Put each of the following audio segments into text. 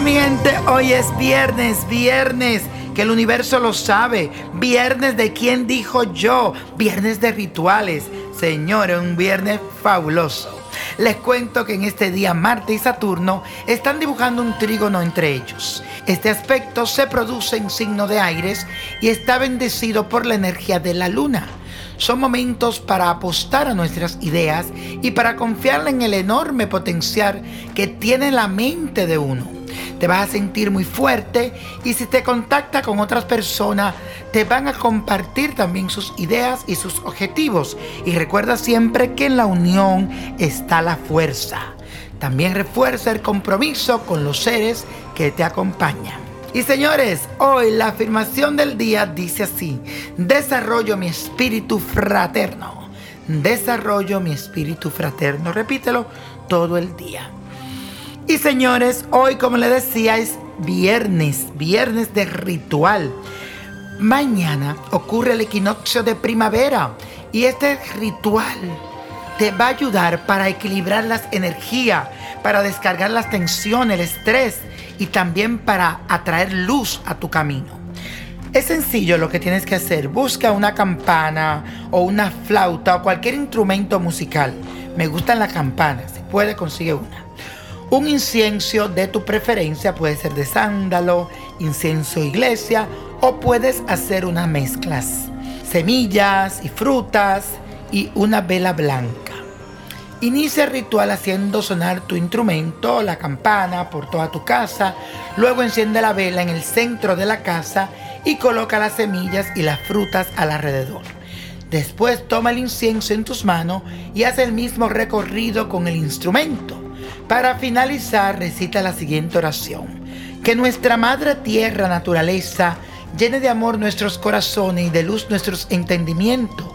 mi gente, hoy es viernes, viernes, que el universo lo sabe. Viernes de quién dijo yo, viernes de rituales. Señores, un viernes fabuloso. Les cuento que en este día Marte y Saturno están dibujando un trígono entre ellos. Este aspecto se produce en signo de aires y está bendecido por la energía de la luna. Son momentos para apostar a nuestras ideas y para confiar en el enorme potencial que tiene la mente de uno. Te vas a sentir muy fuerte y si te contacta con otras personas, te van a compartir también sus ideas y sus objetivos. Y recuerda siempre que en la unión está la fuerza. También refuerza el compromiso con los seres que te acompañan. Y señores, hoy la afirmación del día dice así, desarrollo mi espíritu fraterno, desarrollo mi espíritu fraterno, repítelo todo el día. Y señores, hoy como les decía es viernes, viernes de ritual. Mañana ocurre el equinoccio de primavera y este ritual te va a ayudar para equilibrar las energías, para descargar las tensiones, el estrés y también para atraer luz a tu camino. Es sencillo lo que tienes que hacer. Busca una campana o una flauta o cualquier instrumento musical. Me gustan las campanas. Si puede, consigue una. Un incienso de tu preferencia puede ser de sándalo, incienso iglesia o puedes hacer unas mezclas. Semillas y frutas y una vela blanca. Inicia el ritual haciendo sonar tu instrumento, la campana, por toda tu casa. Luego enciende la vela en el centro de la casa y coloca las semillas y las frutas al alrededor. Después toma el incienso en tus manos y haz el mismo recorrido con el instrumento. Para finalizar, recita la siguiente oración. Que nuestra Madre Tierra, naturaleza, llene de amor nuestros corazones y de luz nuestros entendimientos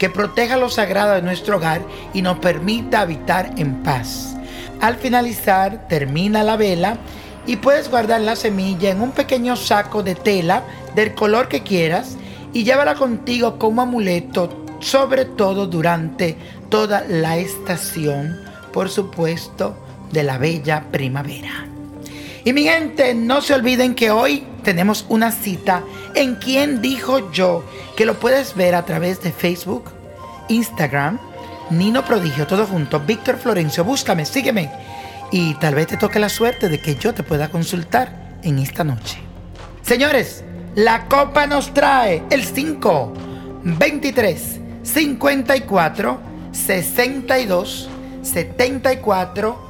que proteja lo sagrado de nuestro hogar y nos permita habitar en paz. Al finalizar, termina la vela y puedes guardar la semilla en un pequeño saco de tela del color que quieras y llévala contigo como amuleto, sobre todo durante toda la estación, por supuesto, de la bella primavera. Y mi gente, no se olviden que hoy tenemos una cita en Quién dijo yo, que lo puedes ver a través de Facebook, Instagram, Nino Prodigio, todo junto, Víctor Florencio, búscame, sígueme y tal vez te toque la suerte de que yo te pueda consultar en esta noche. Señores, la copa nos trae el 5, 23, 54, 62, 74,